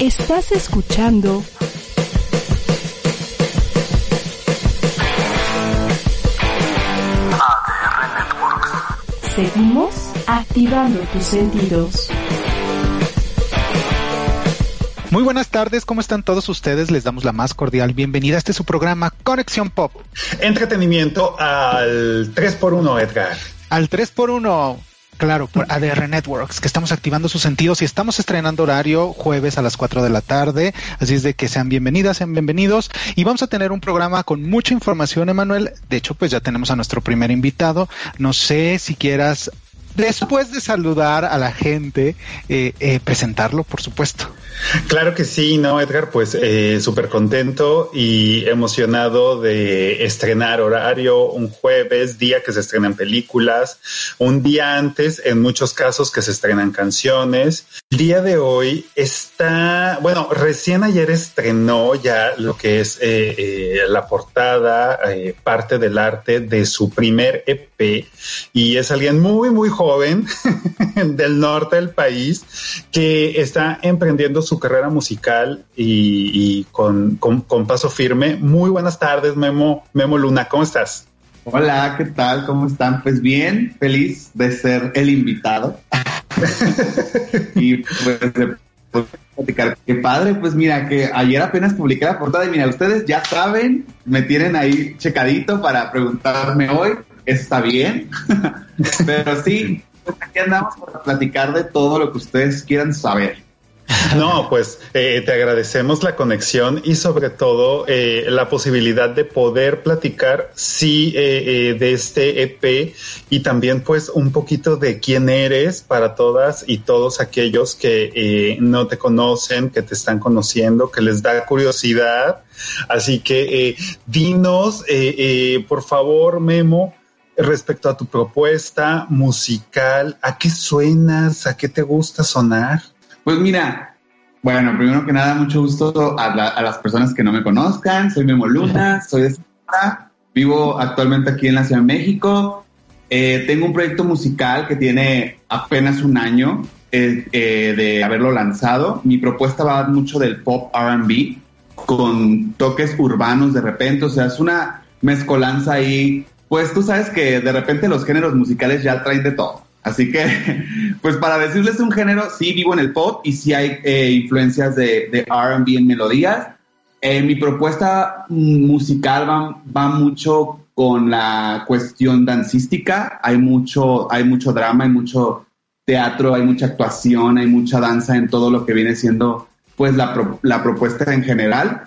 Estás escuchando ADR Networks. Seguimos activando tus sentidos. Muy buenas tardes, ¿cómo están todos ustedes? Les damos la más cordial bienvenida a este su programa Conexión Pop. Entretenimiento al 3x1, Edgar. Al 3x1, claro, por ADR Networks, que estamos activando sus sentidos y estamos estrenando horario jueves a las 4 de la tarde. Así es de que sean bienvenidas, sean bienvenidos. Y vamos a tener un programa con mucha información, Emanuel. De hecho, pues ya tenemos a nuestro primer invitado. No sé si quieras, después de saludar a la gente, eh, eh, presentarlo, por supuesto. Claro que sí, ¿no, Edgar? Pues eh, súper contento y emocionado de estrenar horario un jueves, día que se estrenan películas, un día antes, en muchos casos, que se estrenan canciones. El día de hoy está, bueno, recién ayer estrenó ya lo que es eh, eh, la portada, eh, parte del arte de su primer EP y es alguien muy, muy joven del norte del país que está emprendiendo su carrera musical y, y con, con, con, paso firme. Muy buenas tardes, Memo, Memo Luna, ¿cómo estás? Hola, ¿qué tal? ¿Cómo están? Pues bien, feliz de ser el invitado. y pues de platicar. Qué padre, pues mira, que ayer apenas publiqué la portada y mira, ustedes ya saben, me tienen ahí checadito para preguntarme hoy, ¿está bien? Pero sí, pues aquí andamos para platicar de todo lo que ustedes quieran saber. No, pues eh, te agradecemos la conexión y sobre todo eh, la posibilidad de poder platicar, sí, eh, eh de este EP y también pues un poquito de quién eres para todas y todos aquellos que eh, no te conocen, que te están conociendo, que les da curiosidad. Así que dinos, por favor, Memo, respecto a tu propuesta musical, ¿a qué suenas? ¿A qué te gusta sonar? Pues mira, bueno, primero que nada, mucho gusto a, la, a las personas que no me conozcan. Soy Memo Luna, soy de Sonora, vivo actualmente aquí en la Ciudad de México. Eh, tengo un proyecto musical que tiene apenas un año eh, eh, de haberlo lanzado. Mi propuesta va mucho del pop RB con toques urbanos de repente, o sea, es una mezcolanza ahí. Pues tú sabes que de repente los géneros musicales ya traen de todo. Así que, pues para decirles un género, sí vivo en el pop y sí hay eh, influencias de, de RB en melodías. Eh, mi propuesta musical va, va, mucho con la cuestión dancística. Hay mucho, hay mucho drama, hay mucho teatro, hay mucha actuación, hay mucha danza en todo lo que viene siendo pues la, la propuesta en general.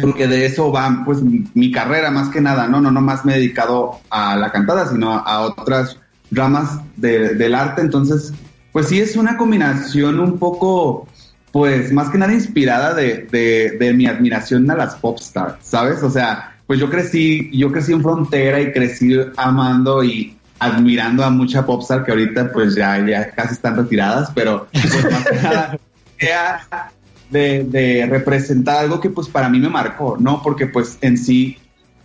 Porque de eso va pues mi, mi, carrera más que nada, ¿no? No, no más me he dedicado a la cantada, sino a, a otras ramas de, del arte. Entonces, pues sí es una combinación un poco, pues más que nada inspirada de, de, de mi admiración a las pop stars, ¿sabes? O sea, pues yo crecí, yo crecí en frontera y crecí amando y admirando a mucha popstar que ahorita pues ya, ya casi están retiradas, pero pues más que nada de, de representar algo que pues para mí me marcó, ¿no? Porque pues en sí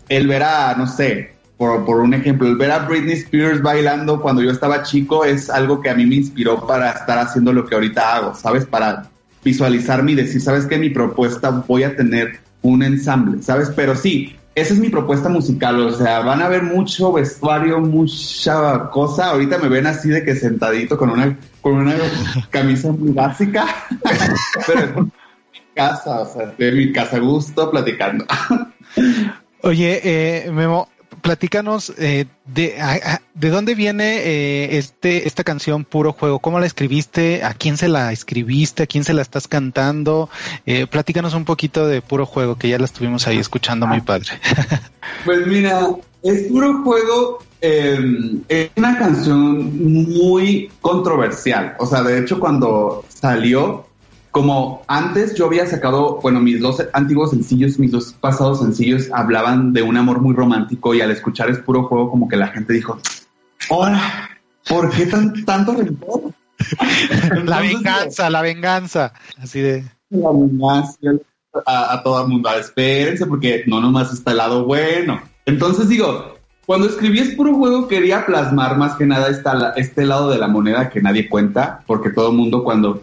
el ver a, no sé, por, por, un ejemplo, el ver a Britney Spears bailando cuando yo estaba chico es algo que a mí me inspiró para estar haciendo lo que ahorita hago, ¿sabes? Para visualizarme y decir, ¿sabes qué? Mi propuesta voy a tener un ensamble, ¿sabes? Pero sí, esa es mi propuesta musical, o sea, van a ver mucho vestuario, mucha cosa. Ahorita me ven así de que sentadito con una, con una camisa muy básica, pero es mi casa, o sea, de mi casa gusto platicando. Oye, eh, Memo, platícanos eh, de, de dónde viene eh, este esta canción Puro Juego, cómo la escribiste, a quién se la escribiste, a quién se la estás cantando, eh, platícanos un poquito de Puro Juego que ya la estuvimos ahí escuchando muy padre. pues mira, es Puro Juego eh, es una canción muy controversial, o sea, de hecho cuando salió como antes yo había sacado, bueno, mis dos antiguos sencillos, mis dos pasados sencillos hablaban de un amor muy romántico y al escuchar es puro juego como que la gente dijo, hola, ¿por qué tan, tanto rencor? la venganza, la venganza, así de... La venganza a, a todo el mundo, espérense porque no nomás está el lado bueno. Entonces digo, cuando escribí es puro juego quería plasmar más que nada esta, este lado de la moneda que nadie cuenta, porque todo el mundo cuando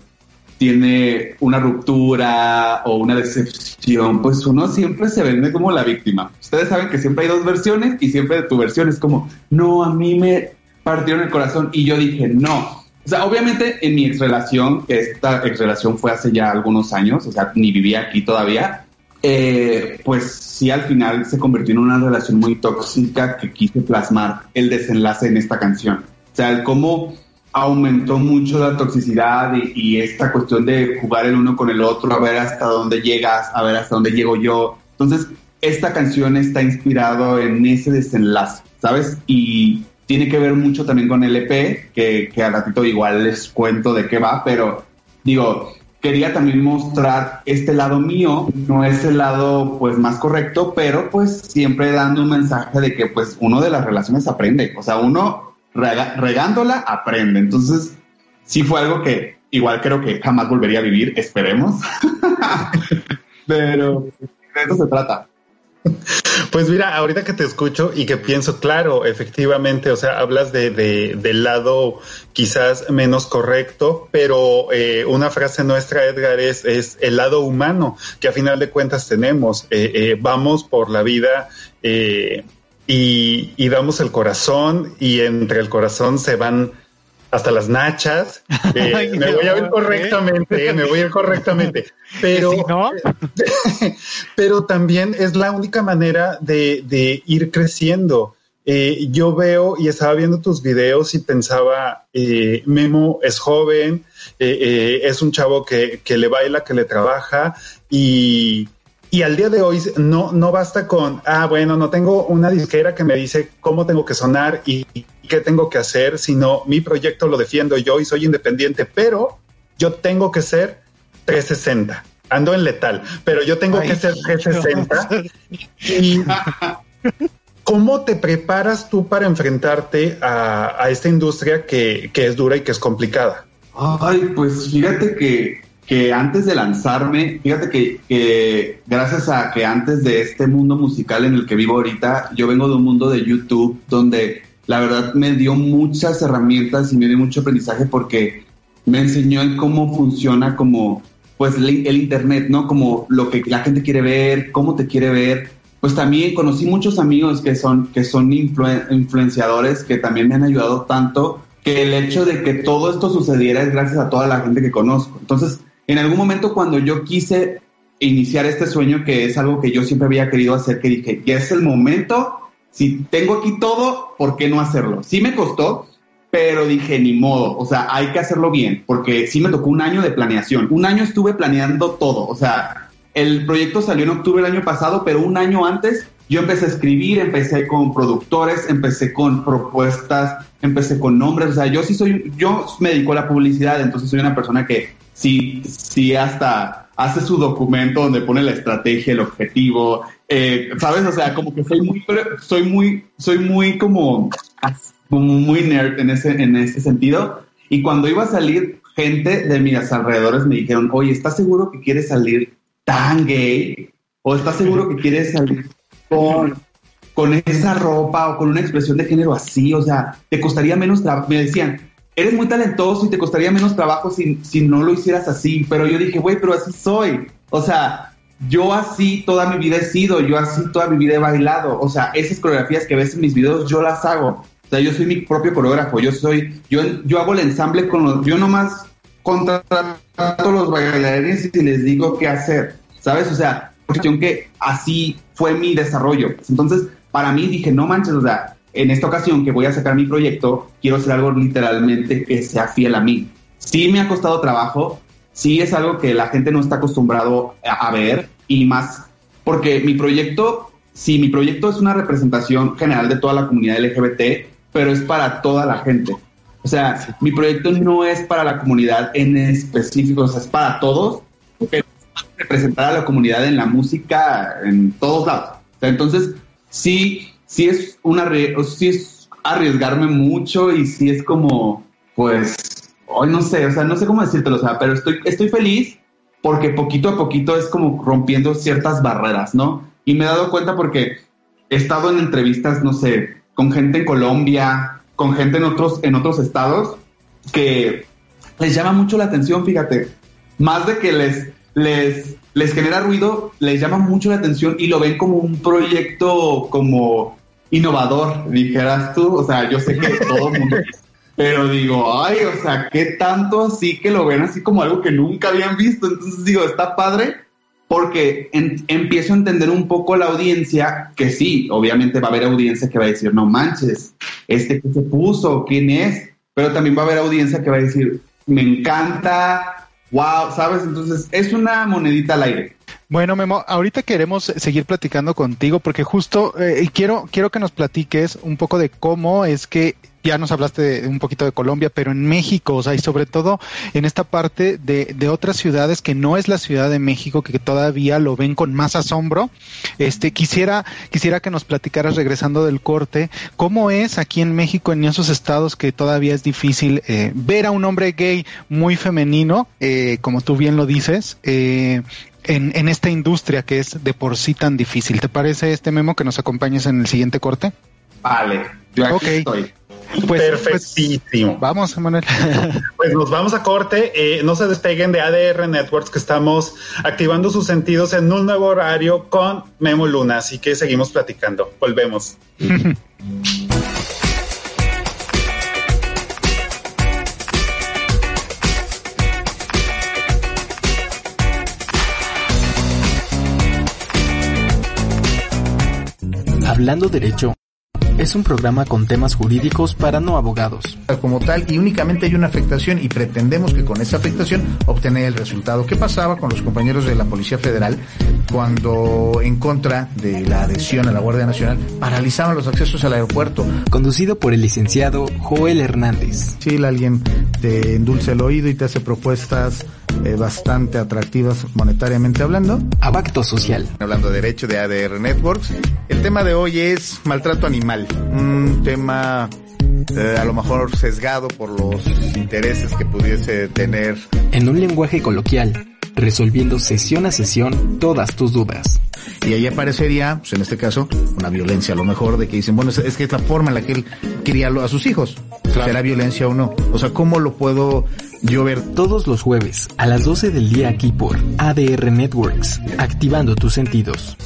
tiene una ruptura o una decepción, pues uno siempre se vende como la víctima. Ustedes saben que siempre hay dos versiones y siempre tu versión es como, no, a mí me partieron el corazón y yo dije, no. O sea, obviamente en mi ex relación, que esta ex relación fue hace ya algunos años, o sea, ni vivía aquí todavía, eh, pues sí al final se convirtió en una relación muy tóxica que quise plasmar el desenlace en esta canción. O sea, el cómo aumentó mucho la toxicidad y, esta cuestión de jugar el uno con el otro, a ver hasta dónde llegas, a ver hasta dónde llego yo. Entonces, esta canción está inspirado en ese desenlace, ¿sabes? Y tiene que ver mucho también con el EP, que, que al ratito igual les cuento de qué va, pero digo, quería también mostrar este lado mío, no es el lado pues más correcto, pero pues siempre dando un mensaje de que pues uno de las relaciones aprende, o sea, uno regándola, aprende. Entonces, sí fue algo que igual creo que jamás volvería a vivir, esperemos. Pero de eso se trata. Pues mira, ahorita que te escucho y que pienso, claro, efectivamente, o sea, hablas de, del lado quizás menos correcto, pero eh, una frase nuestra, Edgar, es, es, el lado humano que a final de cuentas tenemos. Eh, eh, vamos por la vida y, damos el corazón y entre el corazón se van hasta las nachas. Eh, me voy a ver correctamente, eh, me voy a ir correctamente. Pero, pero también es la única manera de, ir creciendo. Eh, yo veo y estaba viendo tus videos y pensaba, Memo es joven, es un chavo que, que le baila, que le trabaja y, y al día de hoy no, no basta con, ah, bueno, no tengo una disquera que me dice cómo tengo que sonar y, qué tengo que hacer, sino mi proyecto lo defiendo yo y soy independiente, pero yo tengo que ser 360. Ando en letal, pero yo tengo que ser 360. y ¿Cómo te preparas tú para enfrentarte a, esta industria que, que es dura y que es complicada? Ay, pues fíjate que que antes de lanzarme, fíjate que, gracias a que antes de este mundo musical en el que vivo ahorita, yo vengo de un mundo de YouTube donde la verdad me dio muchas herramientas y me dio mucho aprendizaje porque me enseñó en cómo funciona como pues el, internet, ¿no? Como lo que la gente quiere ver, cómo te quiere ver. Pues también conocí muchos amigos que son, que son influenciadores que también me han ayudado tanto que el hecho de que todo esto sucediera es gracias a toda la gente que conozco. Entonces, en algún momento cuando yo quise iniciar este sueño, que es algo que yo siempre había querido hacer, que dije, ya es el momento, si tengo aquí todo, ¿por qué no hacerlo? Sí me costó, pero dije, ni modo, o sea, hay que hacerlo bien, porque sí me tocó un año de planeación, un año estuve planeando todo, o sea, el proyecto salió en octubre del año pasado, pero un año antes yo empecé a escribir, empecé con productores, empecé con propuestas, empecé con nombres, o sea, yo sí soy, yo me dedico a la publicidad, entonces soy una persona que sí, sí hasta hace su documento donde pone la estrategia, el objetivo, eh, ¿sabes? O sea, como que soy muy, soy muy, soy muy como, muy nerd en ese, en ese sentido. Y cuando iba a salir, gente de mis alrededores me dijeron, oye, ¿estás seguro que quieres salir tan gay? ¿O estás seguro que quieres salir con, con esa ropa o con una expresión de género así? O sea, te costaría menos trabajo. Me decían, eres muy talentoso y te costaría menos trabajo si, si no lo hicieras así. Pero yo dije, güey, pero así soy. O sea, yo así toda mi vida he sido, yo así toda mi vida he bailado. O sea, esas coreografías que ves en mis videos, yo las hago. O sea, yo soy mi propio coreógrafo, yo soy, yo, yo hago el ensamble con los, yo nomás contrato a los bailarines y les digo qué hacer, ¿sabes? O sea, cuestión que así fue mi desarrollo. Entonces, para mí dije, no manches, o sea, en esta ocasión que voy a sacar mi proyecto, quiero hacer algo literalmente que sea fiel a mí. Sí me ha costado trabajo, sí es algo que la gente no está acostumbrado a, ver y más porque mi proyecto, sí, mi proyecto es una representación general de toda la comunidad LGBT, pero es para toda la gente. O sea, mi proyecto no es para la comunidad en específico, o sea, es para todos, pero representar a la comunidad en la música en todos lados. entonces, sí, sí es una sí es arriesgarme mucho y sí es como, pues, hoy no sé, o sea, no sé cómo decírtelo, o sea, pero estoy, estoy feliz porque poquito a poquito es como rompiendo ciertas barreras, ¿no? Y me he dado cuenta porque he estado en entrevistas, no sé, con gente en Colombia, con gente en otros, en otros estados, que les llama mucho la atención, fíjate, más de que les, les, les genera ruido, les llama mucho la atención y lo ven como un proyecto como innovador, dijeras tú. O sea, yo sé que todo el mundo pero digo, ay, o sea, qué tanto así que lo ven así como algo que nunca habían visto. Entonces digo, está padre porque empiezo a entender un poco la audiencia, que sí, obviamente va a haber audiencia que va a decir, no manches, este que se puso, ¿quién es? Pero también va a haber audiencia que va a decir, me encanta, wow, ¿sabes? Entonces es una monedita al aire. Bueno, Memo, ahorita queremos seguir platicando contigo porque justo eh, quiero, quiero que nos platiques un poco de cómo es que ya nos hablaste un poquito de Colombia, pero en México, o sea, y sobre todo en esta parte de, de, otras ciudades que no es la Ciudad de México, que todavía lo ven con más asombro. Este, quisiera, quisiera que nos platicaras regresando del corte, cómo es aquí en México, en esos estados que todavía es difícil eh, ver a un hombre gay muy femenino, eh, como tú bien lo dices, eh, en, en, esta industria que es de por sí tan difícil. ¿Te parece este memo que nos acompañes en el siguiente corte? Vale, yo aquí estoy. Pues, pues, Perfectísimo. vamos, Manuel. pues nos vamos a corte. Eh, no se despeguen de ADR Networks, que estamos activando sus sentidos en un nuevo horario con Memo Luna. Así que seguimos platicando. Volvemos. Hablando derecho es un programa con temas jurídicos para no abogados. Como tal, y únicamente hay una afectación y pretendemos que con esa afectación obtener el resultado. ¿Qué pasaba con los compañeros de la Policía Federal cuando en contra de la adhesión a la Guardia Nacional paralizaban los accesos al aeropuerto? Conducido por el licenciado Joel Hernández. Sí, alguien te endulce el oído y te hace propuestas eh, bastante atractivas monetariamente hablando. Abacto social. Hablando de derecho de ADR Networks. El tema de hoy es maltrato animal. Un tema eh, a lo mejor sesgado por los intereses que pudiese tener. En un lenguaje coloquial, resolviendo sesión a sesión todas tus dudas. Y ahí aparecería, pues en este caso, una violencia a lo mejor de que dicen, bueno, es, que es la forma en la que él quería a sus hijos. ¿Será violencia o no? O sea, ¿cómo lo puedo yo ver? Todos los jueves a las 12 del día aquí por ADR Networks, activando tus sentidos.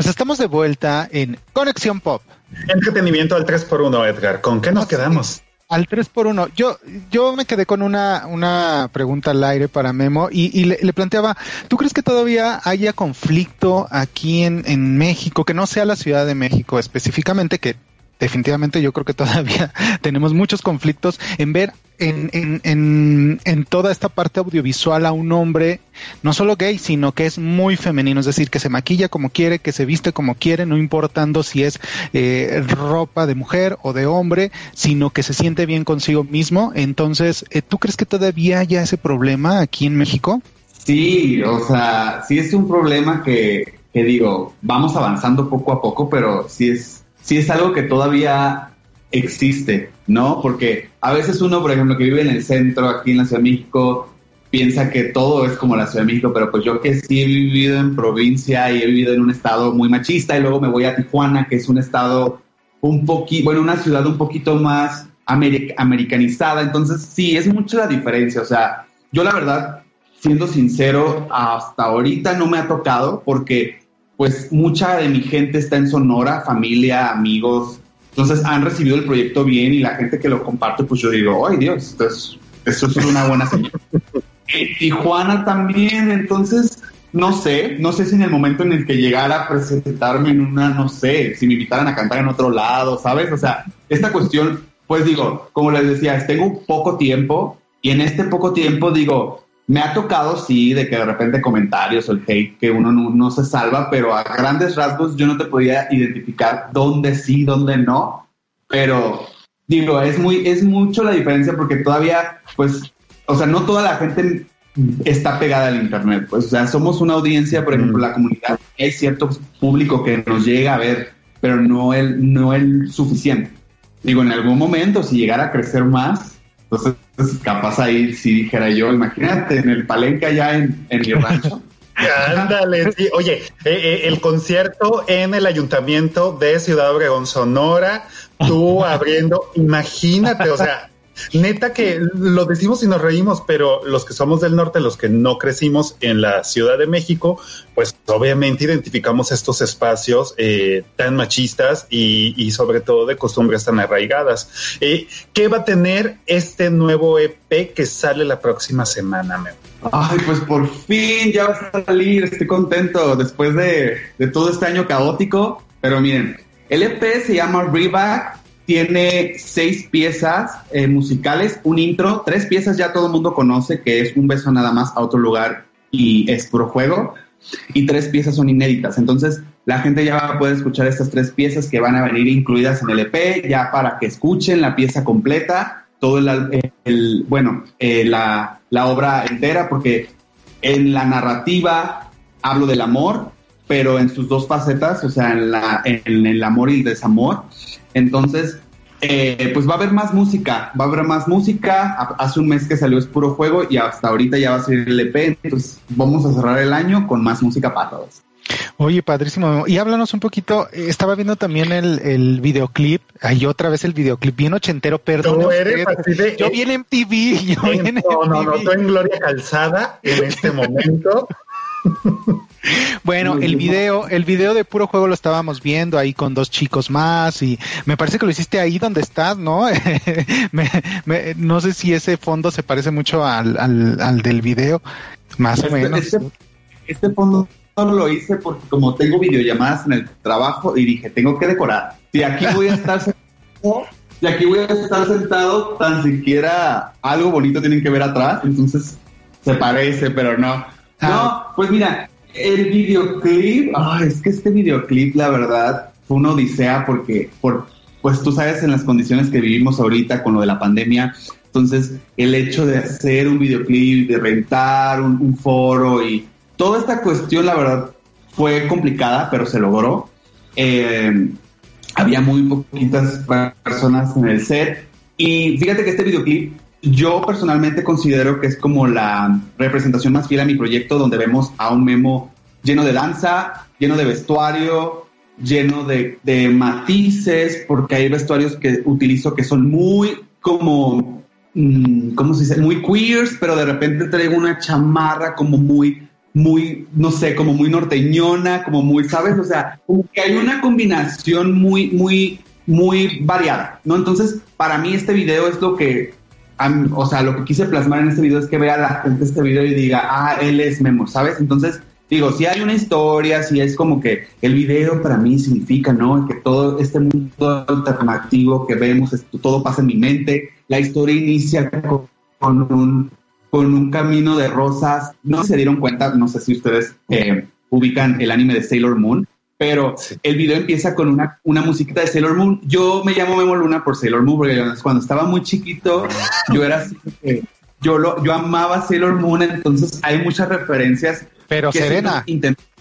Pues estamos de vuelta en Conexión Pop. Entretenimiento al 3x1, Edgar. ¿Con qué nos quedamos? Al 3x1. Yo, yo me quedé con una, una pregunta al aire para Memo y, le, planteaba, ¿tú crees que todavía haya conflicto aquí en, en México, que no sea la Ciudad de México específicamente, que definitivamente yo creo que todavía tenemos muchos conflictos en ver en, en, en, en, toda esta parte audiovisual a un hombre no solo gay, sino que es muy femenino, es decir, que se maquilla como quiere, que se viste como quiere, no importando si es eh, ropa de mujer o de hombre, sino que se siente bien consigo mismo. Entonces, eh, ¿tú crees que todavía haya ese problema aquí en México? Sí, o sea, sí es un problema que, que digo, vamos avanzando poco a poco, pero sí es sí es algo que todavía existe, ¿no? Porque a veces uno, por ejemplo, que vive en el centro, aquí en la Ciudad de México, piensa que todo es como la Ciudad de México, pero pues yo que sí he vivido en provincia y he vivido en un estado muy machista y luego me voy a Tijuana, que es un estado un poquito, bueno, una ciudad un poquito más americanizada, entonces sí, es mucho la diferencia, o sea, yo la verdad, siendo sincero, hasta ahorita no me ha tocado porque pues mucha de mi gente está en Sonora, familia, amigos, entonces han recibido el proyecto bien y la gente que lo comparte, pues yo digo, ay Dios, esto es, es una buena señal. Tijuana también, entonces, no sé, no sé si en el momento en el que llegara a presentarme en una, no sé, si me invitaran a cantar en otro lado, ¿sabes? O sea, esta cuestión, pues digo, como les decía, tengo poco tiempo y en este poco tiempo digo, me ha tocado, sí, de que de repente comentarios o el hate que uno no, se salva, pero a grandes rasgos yo no te podía identificar dónde sí, dónde no. Pero digo, es muy, es mucho la diferencia porque todavía, pues, o sea, no toda la gente está pegada al internet. Pues, o sea, somos una audiencia, por ejemplo, la comunidad, hay cierto público que nos llega a ver, pero no el, no el suficiente. Digo, en algún momento, si llegara a crecer más, entonces capaz ahí si dijera yo, imagínate, en el palenque allá en, en mi rancho. Ándale, sí. Oye, eh, eh, el concierto en el ayuntamiento de Ciudad Obregón, Sonora, tú abriendo, imagínate, o sea, neta que lo decimos y nos reímos, pero los que somos del norte, los que no crecimos en la Ciudad de México, pues obviamente identificamos estos espacios eh, tan machistas y, sobre todo de costumbres tan arraigadas. Eh, ¿Qué va a tener este nuevo EP que sale la próxima semana, Memo? Ay, pues por fin ya va a salir, estoy contento después de, de todo este año caótico, pero miren, el EP se llama Reback tiene seis piezas eh, musicales, un intro, tres piezas ya todo el mundo conoce, que es Un beso nada más a otro lugar y es puro juego, y tres piezas son inéditas. Entonces, la gente ya va a poder escuchar estas tres piezas que van a venir incluidas en el EP, ya para que escuchen la pieza completa, todo el, bueno, eh, la, la obra entera, porque en la narrativa hablo del amor, pero en sus dos facetas, o sea, en, la, en el amor y el desamor. Entonces, eh, pues va a haber más música, va a haber más música. Hace un mes que salió Es Puro Juego y hasta ahorita ya va a salir el EP. Entonces, vamos a cerrar el año con más música para todos. Oye, padrísimo. Y háblanos un poquito, eh, estaba viendo también el, el videoclip, ahí otra vez el videoclip, bien ochentero, perdón. yo vi en MTV, yo en, No, no, no, estoy en Gloria Calzada en este momento. Bueno, el video, el video de puro juego lo estábamos viendo ahí con dos chicos más y me parece que lo hiciste ahí donde estás, ¿no? no sé si ese fondo se parece mucho al, al, del video, más o este, menos. Este, este, fondo lo hice porque como tengo videollamadas en el trabajo y dije, tengo que decorar. Si aquí voy a estar sentado, si aquí voy a estar sentado, tan siquiera algo bonito tienen que ver atrás, entonces se parece, pero no. No, pues mira, el videoclip, es que este videoclip, la verdad, fue una odisea porque, por, pues tú sabes, en las condiciones que vivimos ahorita con lo de la pandemia, entonces el hecho de hacer un videoclip, de rentar un, foro y toda esta cuestión, la verdad, fue complicada, pero se logró. Eh, había muy poquitas personas en el set. Y fíjate que este videoclip yo personalmente considero que es como la representación más fiel a mi proyecto, donde vemos a un memo lleno de danza, lleno de vestuario, lleno de, matices, porque hay vestuarios que utilizo que son muy como, mm, ¿cómo se dice? Muy queers, pero de repente traigo una chamarra como muy, muy, no sé, como muy norteñona, como muy, ¿sabes? O sea, como que hay una combinación muy, muy, muy variada, ¿no? Entonces, para mí este video es lo que o sea, lo que quise plasmar en este video es que vea la gente este video y diga, ah, él es Memo, ¿sabes? Entonces, digo, si hay una historia, si es como que el video para mí significa, ¿no? Que todo este mundo alternativo que vemos, todo pasa en mi mente. La historia inicia con, un, con un camino de rosas. No se dieron cuenta, no sé si ustedes eh, ubican el anime de Sailor Moon pero el video empieza con una, una musiquita de Sailor Moon. Yo me llamo Memo Luna por Sailor Moon, porque cuando estaba muy chiquito, yo era así yo lo, yo amaba Sailor Moon, entonces hay muchas referencias. Pero Serena,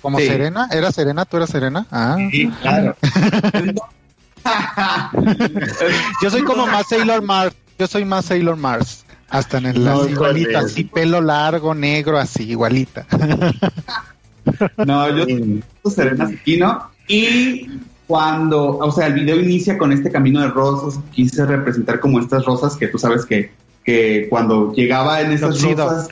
como Serena, ¿era Serena? ¿Tú eras Serena? Ah. Sí, claro. yo soy como más Sailor Mars, yo soy más Sailor Mars. Hasta en el no, igualita, así pelo largo, negro, así, igualita. No, yo soy Serena Sequino y cuando, o sea, el video inicia con este camino de rosas, quise representar como estas rosas que tú sabes que, que cuando llegaba en esas rosas...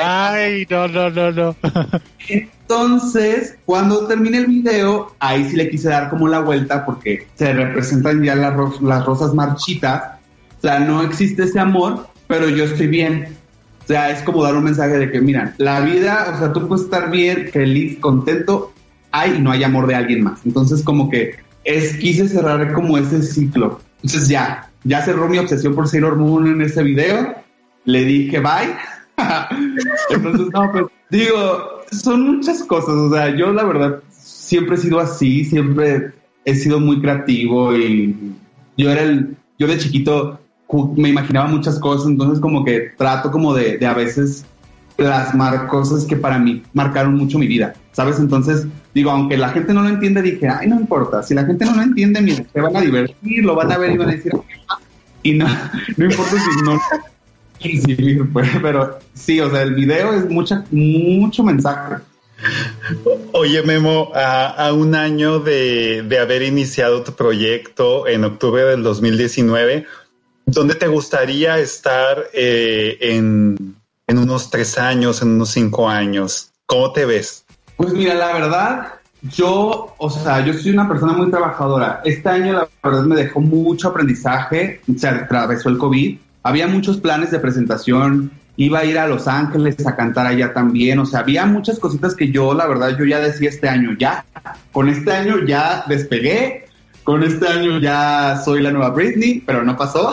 Ay, no, no, no, no. Entonces, cuando termine el video, ahí sí le quise dar como la vuelta porque se representan ya las, las rosas marchitas. O sea, no existe ese amor, pero yo estoy bien. O sea, es como dar un mensaje de que, mira, la vida, o sea, tú puedes estar bien, feliz, contento, hay y no hay amor de alguien más. Entonces, como que es, quise cerrar como ese ciclo. Entonces, ya, ya cerró mi obsesión por Sailor Moon en ese video. Le dije bye. Entonces, no, pues digo, son muchas cosas. O sea, yo la verdad siempre he sido así, siempre he sido muy creativo y yo era el, yo de chiquito me imaginaba muchas cosas, entonces como que trato como de, a veces plasmar cosas que para mí marcaron mucho mi vida, ¿sabes? Entonces digo, aunque la gente no lo entiende, dije, ay, no importa, si la gente no lo entiende, mira, se van a divertir, lo van a ver y van a decir, y no, no importa si no, pues, pero sí, o sea, el video es mucha, mucho mensaje. Oye, Memo, a, un año de, de, haber iniciado tu proyecto en octubre del 2019, ¿dónde te gustaría estar eh, en, en unos tres años, en unos cinco años? ¿Cómo te ves? Pues mira, la verdad, yo, o sea, yo soy una persona muy trabajadora. Este año, la verdad, me dejó mucho aprendizaje. Se atravesó el COVID. Había muchos planes de presentación. Iba a ir a Los Ángeles a cantar allá también. O sea, había muchas cositas que yo, la verdad, yo ya decía este año, ya, con este año ya despegué. Con este año ya soy la nueva Britney, pero no pasó.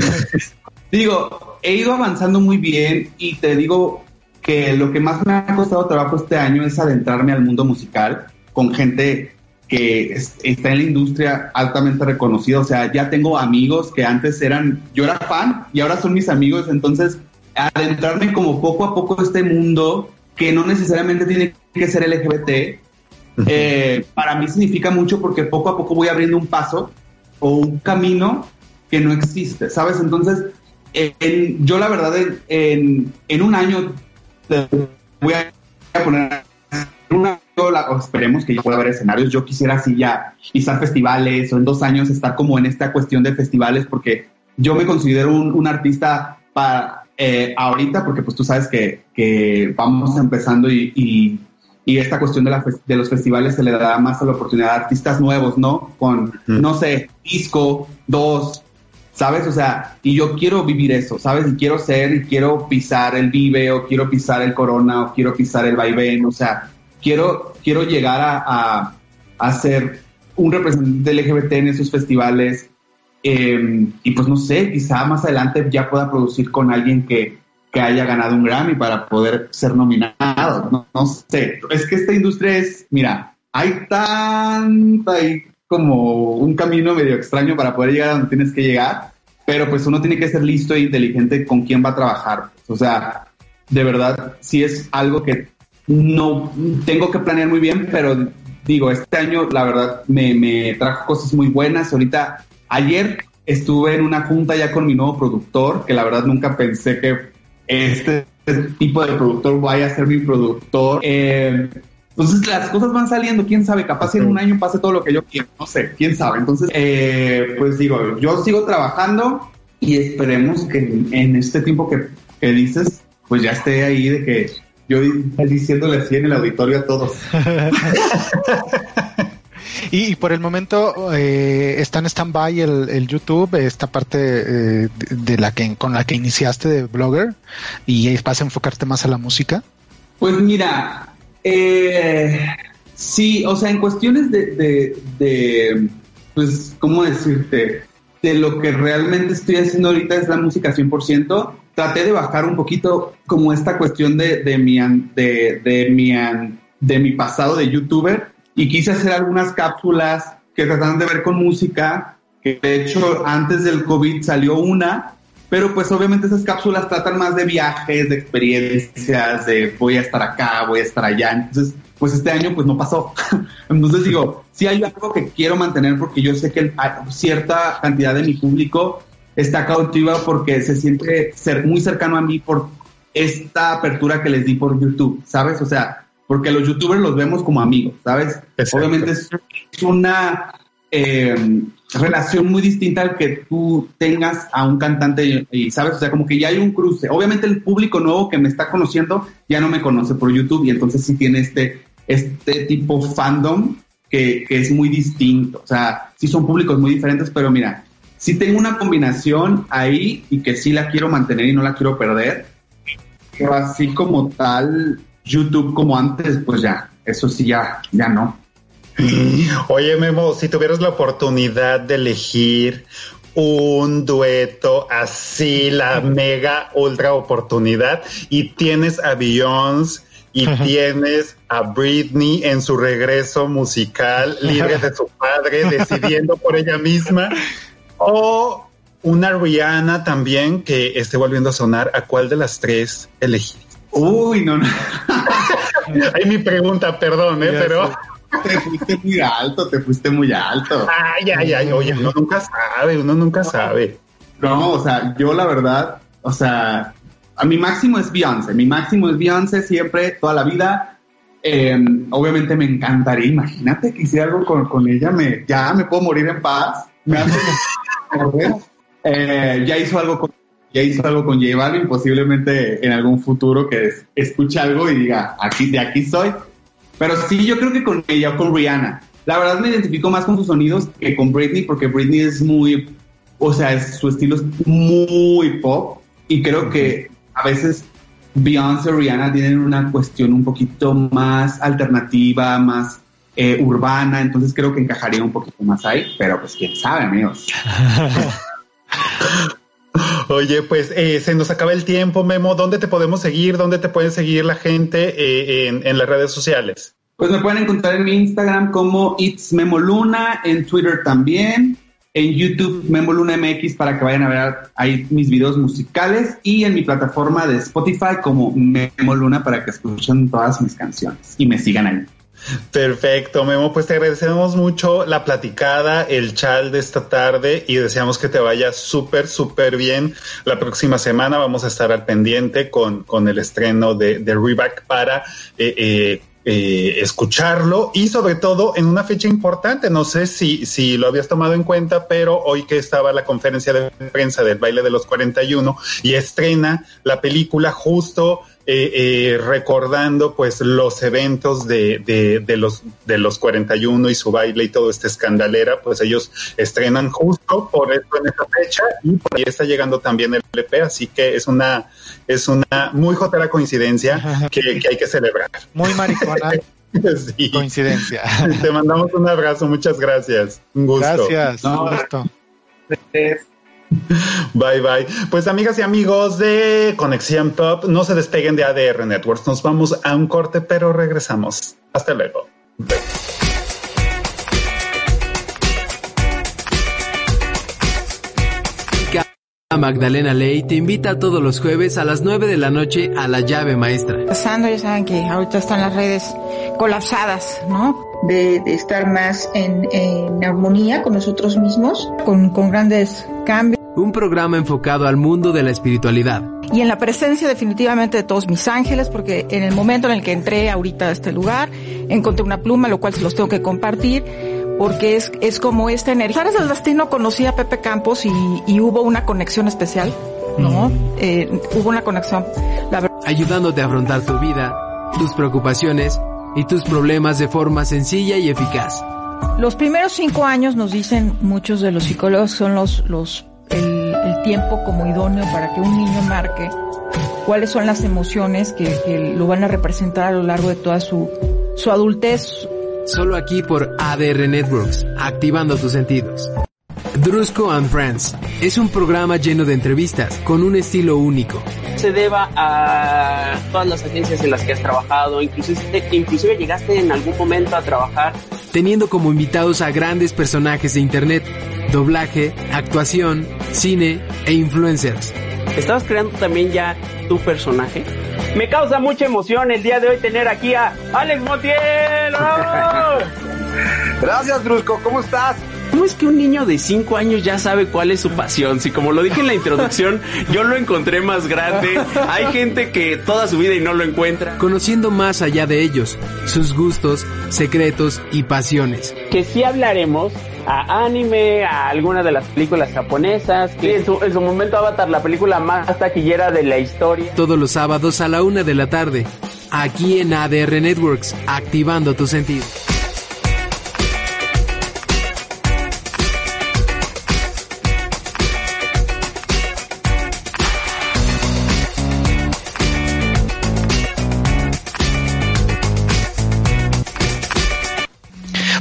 digo, he ido avanzando muy bien y te digo, que lo que más me ha costado trabajo este año es adentrarme al mundo musical con gente que está en la industria altamente reconocida. O sea, ya tengo amigos que antes eran, yo era fan y ahora son mis amigos. Entonces, adentrarme como poco a poco a este mundo que no necesariamente tiene que ser LGBT, eh, para mí significa mucho porque poco a poco voy abriendo un paso o un camino que no existe, ¿sabes? Entonces, yo la verdad en, en un año voy a poner una o esperemos que ya pueda haber escenarios. Yo quisiera así ya pisar festivales o en dos años estar como en esta cuestión de festivales porque yo me considero un, artista para eh, ahorita porque pues tú sabes que, que vamos empezando y, y, esta cuestión de, la, de los festivales se le da más a la oportunidad a artistas nuevos, ¿no? Con, no sé, disco, dos, ¿sabes? O sea, y yo quiero vivir eso, ¿sabes? Y quiero ser, y quiero pisar el Vive, o quiero pisar el Corona, o quiero pisar el Vaivén, o sea, quiero, quiero llegar a, a, ser un representante LGBT en esos festivales. Em, y pues no sé, quizá más adelante ya pueda producir con alguien que, que haya ganado un Grammy para poder ser nominado. No, no sé, es que esta industria es, mira, hay tanta, hay como un camino medio extraño para poder llegar a donde tienes que llegar, pero pues uno tiene que ser listo e inteligente con quién va a trabajar. O sea, de verdad, sí es algo que no tengo que planear muy bien, pero digo, este año la verdad me, me trajo cosas muy buenas. Ahorita, ayer estuve en una junta ya con mi nuevo productor, que la verdad nunca pensé que este tipo de productor vaya a ser mi productor. Eh, entonces las cosas van saliendo, quién sabe, capaz en un año pase todo lo que yo quiero, no sé, quién sabe. Entonces, eh, pues digo, yo sigo trabajando y esperemos que en, este tiempo que, dices, pues ya esté ahí de que yo diciéndole así en el auditorio a todos. y, por el momento eh, está en stand-by el, YouTube, esta parte eh, de, la que con la que iniciaste de blogger y vas a enfocarte más a la música. Pues mira, eh, sí, o sea, en cuestiones de, de, pues, ¿cómo decirte? De lo que realmente estoy haciendo ahorita es la música 100%. Traté de bajar un poquito como esta cuestión de, de, mi, de, de, mi, de mi pasado de youtuber y quise hacer algunas cápsulas que trataban de ver con música, que de hecho antes del COVID salió una pero pues obviamente esas cápsulas tratan más de viajes, de experiencias, de voy a estar acá, voy a estar allá. Entonces, pues este año pues no pasó. Entonces digo, sí hay algo que quiero mantener porque yo sé que cierta cantidad de mi público está cautiva porque se siente ser muy cercano a mí por esta apertura que les di por YouTube, ¿sabes? O sea, porque los youtubers los vemos como amigos, ¿sabes? Obviamente es una eh, relación muy distinta al que tú tengas a un cantante y, sabes, o sea, como que ya hay un cruce. Obviamente el público nuevo que me está conociendo ya no me conoce por YouTube y entonces sí tiene este, este tipo fandom que, que es muy distinto. O sea, sí son públicos muy diferentes, pero mira, sí tengo una combinación ahí y que sí la quiero mantener y no la quiero perder. Pero así como tal, YouTube como antes, pues ya, eso sí ya, ya no. Oye, Memo, si tuvieras la oportunidad de elegir un dueto así, la mega ultra oportunidad, y tienes a Beyoncé y tienes a Britney en su regreso musical, libre de su padre, decidiendo por ella misma, o una Rihanna también que esté volviendo a sonar, ¿a cuál de las tres elegir? Uy, no, no. Ahí mi pregunta, perdón, ¿eh? pero... Te fuiste muy alto, te fuiste muy alto. Ay, ay, ay, oye, uno nunca sabe, uno nunca sabe. No, o sea, yo la verdad, o sea, a mi máximo es Beyoncé, mi máximo es Beyoncé siempre, toda la vida. Eh, obviamente me encantaría, imagínate que hiciera algo con, con, ella, me, ya me puedo morir en paz. Me hace eh, ya hizo algo con ya hizo algo con J Balvin, posiblemente en algún futuro que escuche algo y diga, aquí, de aquí soy. Pero sí, yo creo que con ella con Rihanna. La verdad me identifico más con sus sonidos que con Britney, porque Britney es muy, o sea, su estilo es muy pop y creo que a veces Beyoncé o Rihanna tienen una cuestión un poquito más alternativa, más eh, urbana, entonces creo que encajaría un poquito más ahí, pero pues quién sabe, amigos. Oye, pues eh, se nos acaba el tiempo, Memo. ¿Dónde te podemos seguir? ¿Dónde te puede seguir la gente eh, en, en, las redes sociales? Pues me pueden encontrar en mi Instagram como It's Memo Luna, en Twitter también, en YouTube Memo Luna MX para que vayan a ver ahí mis videos musicales y en mi plataforma de Spotify como Memo Luna para que escuchen todas mis canciones y me sigan ahí. Perfecto, Memo, pues te agradecemos mucho la platicada, el chal de esta tarde y deseamos que te vaya súper, súper bien. La próxima semana vamos a estar al pendiente con, con el estreno de, de Reback para eh, eh, eh, escucharlo y sobre todo en una fecha importante. No sé si, si lo habías tomado en cuenta, pero hoy que estaba la conferencia de prensa del baile de los 41 y estrena la película justo eh, eh, recordando pues los eventos de, de, de, los de los 41 y su baile y todo este escandalera, pues ellos estrenan justo por eso en esta fecha y por ahí está llegando también el LP, así que es una es una muy jotera coincidencia que, que hay que celebrar. Muy maricona. sí. Coincidencia. Te mandamos un abrazo, muchas gracias. Un gusto. Gracias. No, un gusto. Bye bye. Pues amigas y amigos de Conexión Pop, no se despeguen de ADR Networks. Nos vamos a un corte, pero regresamos. Hasta luego. Magdalena Ley te invita todos los jueves a las 9 de la noche a la llave maestra. Pasando, ya saben que ahorita están las redes colapsadas, ¿no? De, de estar más en, en, armonía con nosotros mismos, con, con grandes cambios. Un programa enfocado al mundo de la espiritualidad. Y en la presencia definitivamente de todos mis ángeles, porque en el momento en el que entré ahorita a este lugar, encontré una pluma, lo cual se los tengo que compartir, porque es, es como esta energía. ¿Sabes el destino? Conocí a Pepe Campos y, y hubo una conexión especial, ¿no? Mm. Eh, hubo una conexión. La verdad. Ayudándote a afrontar tu vida, tus preocupaciones y tus problemas de forma sencilla y eficaz. Los primeros cinco años nos dicen muchos de los psicólogos son los, los, el, tiempo como idóneo para que un niño marque cuáles son las emociones que, que, lo van a representar a lo largo de toda su, su adultez. Solo aquí por ADR Networks, activando tus sentidos. Drusco and Friends es un programa lleno de entrevistas con un estilo único. Se deba a todas las agencias en las que has trabajado, inclusive, inclusive llegaste en algún momento a trabajar. Teniendo como invitados a grandes personajes de internet, doblaje, actuación, cine e influencers. ¿Estabas creando también ya tu personaje? Me causa mucha emoción el día de hoy tener aquí a Alex Montiel. ¡Oh! Gracias, Drusco. ¿Cómo estás? ¿Cómo es que un niño de 5 años ya sabe cuál es su pasión? Si como lo dije en la introducción, yo lo encontré más grande. Hay gente que toda su vida y no lo encuentra. Conociendo más allá de ellos, sus gustos, secretos y pasiones. Que sí hablaremos a anime, a alguna de las películas japonesas. Que sí, en, su, en su momento Avatar, la película más taquillera de la historia. Todos los sábados a la una de la tarde, aquí en ADR Networks, activando tu sentido.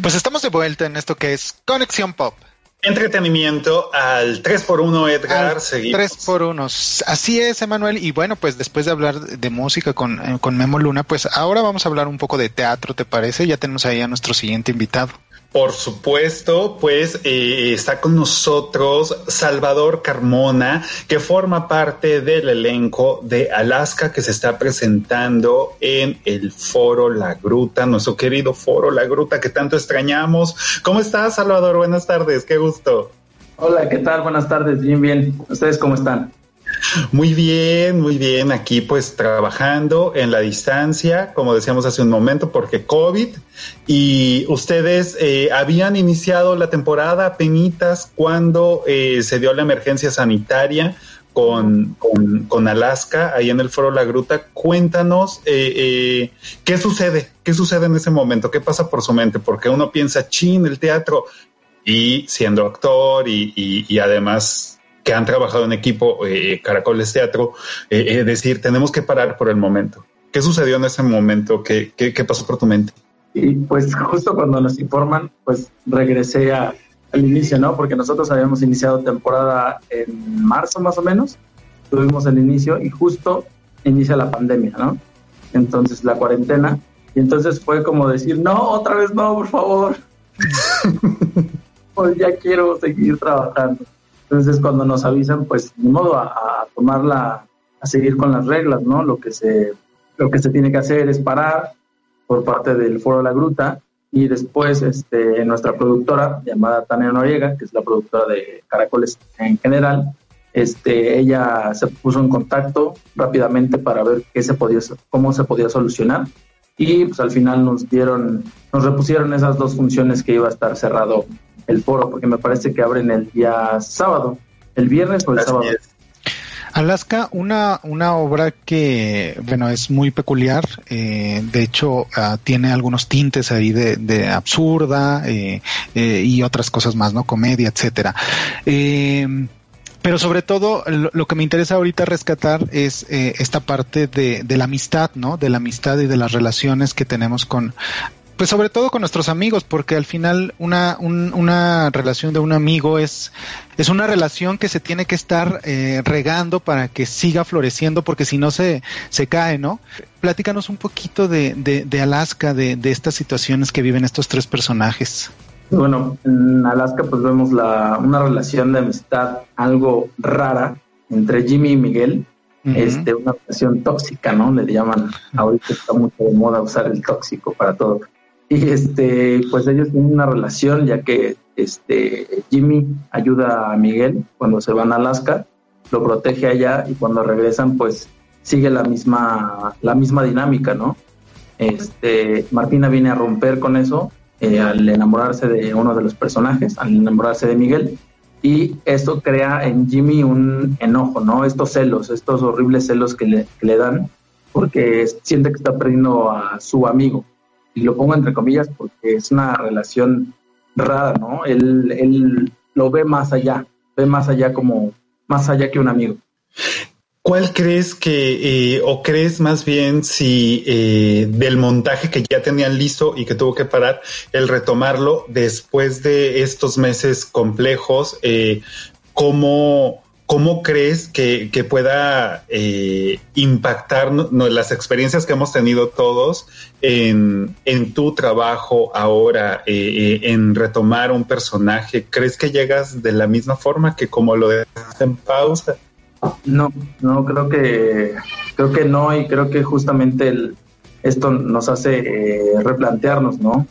Pues estamos de vuelta en esto que es Conexión Pop. Entretenimiento al 3x1, Edgar. Seguimos. 3x1. Así es, Emanuel. Y bueno, pues después de hablar de música con, eh, con Memo Luna, pues ahora vamos a hablar un poco de teatro, ¿te parece? Ya tenemos ahí a nuestro siguiente invitado. Por supuesto, pues eh, está con nosotros Salvador Carmona, que forma parte del elenco de Alaska que se está presentando en el Foro La Gruta, nuestro querido Foro La Gruta que tanto extrañamos. ¿Cómo estás, Salvador? Buenas tardes, qué gusto. Hola, ¿qué tal? Buenas tardes, bien, bien. ¿Ustedes cómo están? Muy bien, muy bien. Aquí pues trabajando en la distancia, como decíamos hace un momento, porque COVID. Y ustedes eh, habían iniciado la temporada penitas cuando eh, se dio la emergencia sanitaria con, con, Alaska, ahí en el Foro La Gruta. Cuéntanos eh, qué sucede, qué sucede en ese momento, qué pasa por su mente, porque uno piensa, chin, el teatro, y siendo actor y, y además que han trabajado en equipo, eh, Caracoles Teatro, eh, eh, decir, tenemos que parar por el momento. ¿Qué sucedió en ese momento? ¿Qué, qué, qué pasó por tu mente? Y pues justo cuando nos informan, pues regresé a, al inicio, ¿no? Porque nosotros habíamos iniciado temporada en marzo más o menos, tuvimos el inicio y justo inicia la pandemia, ¿no? Entonces la cuarentena. Y entonces fue como decir, no, otra vez no, por favor. pues ya quiero seguir trabajando. Entonces cuando nos avisan, pues de modo a, a tomarla, a seguir con las reglas, ¿no? Lo que se, lo que se tiene que hacer es parar por parte del Foro de la Gruta y después este, nuestra productora llamada Tania Noriega, que es la productora de Caracoles en general, este, ella se puso en contacto rápidamente para ver qué se podía, cómo se podía solucionar y pues al final nos dieron, nos repusieron esas dos funciones que iba a estar cerrado el foro, porque me parece que abren el día sábado, el viernes o el sábado. Alaska, una, una obra que, bueno, es muy peculiar, eh, de hecho uh, tiene algunos tintes ahí de, de absurda eh, eh, y otras cosas más, ¿no? Comedia, etcétera. Eh, pero sobre todo lo, lo, que me interesa ahorita rescatar es eh, esta parte de, de, la amistad, ¿no? De la amistad y de las relaciones que tenemos con pues sobre todo con nuestros amigos, porque al final una, un, una relación de un amigo es, es una relación que se tiene que estar eh, regando para que siga floreciendo, porque si no se, se cae, ¿no? Platícanos un poquito de, de, de Alaska, de, de estas situaciones que viven estos tres personajes. Bueno, en Alaska pues vemos la, una relación de amistad algo rara entre Jimmy y Miguel, este, una relación tóxica, ¿no? Le llaman, ahorita está mucho de moda usar el tóxico para todo. Y este, pues ellos tienen una relación, ya que este Jimmy ayuda a Miguel cuando se van a Alaska, lo protege allá y cuando regresan, pues sigue la misma, la misma dinámica, ¿no? Este, Martina viene a romper con eso eh, al enamorarse de uno de los personajes, al enamorarse de Miguel, y esto crea en Jimmy un enojo, ¿no? Estos celos, estos horribles celos que le, que le dan, porque siente que está perdiendo a su amigo y lo pongo entre comillas porque es una relación rara, ¿no? Él, él lo ve más allá, ve más allá como, más allá que un amigo. ¿Cuál crees que, eh, o crees más bien si eh, del montaje que ya tenían listo y que tuvo que parar, el retomarlo después de estos meses complejos, eh, cómo, ¿Cómo crees que, pueda eh, impactar las experiencias que hemos tenido todos en, tu trabajo ahora, eh, en retomar un personaje? ¿Crees que llegas de la misma forma que como lo dejas en pausa? No, no, creo que, creo que no, y creo que justamente esto nos hace eh, replantearnos, ¿no?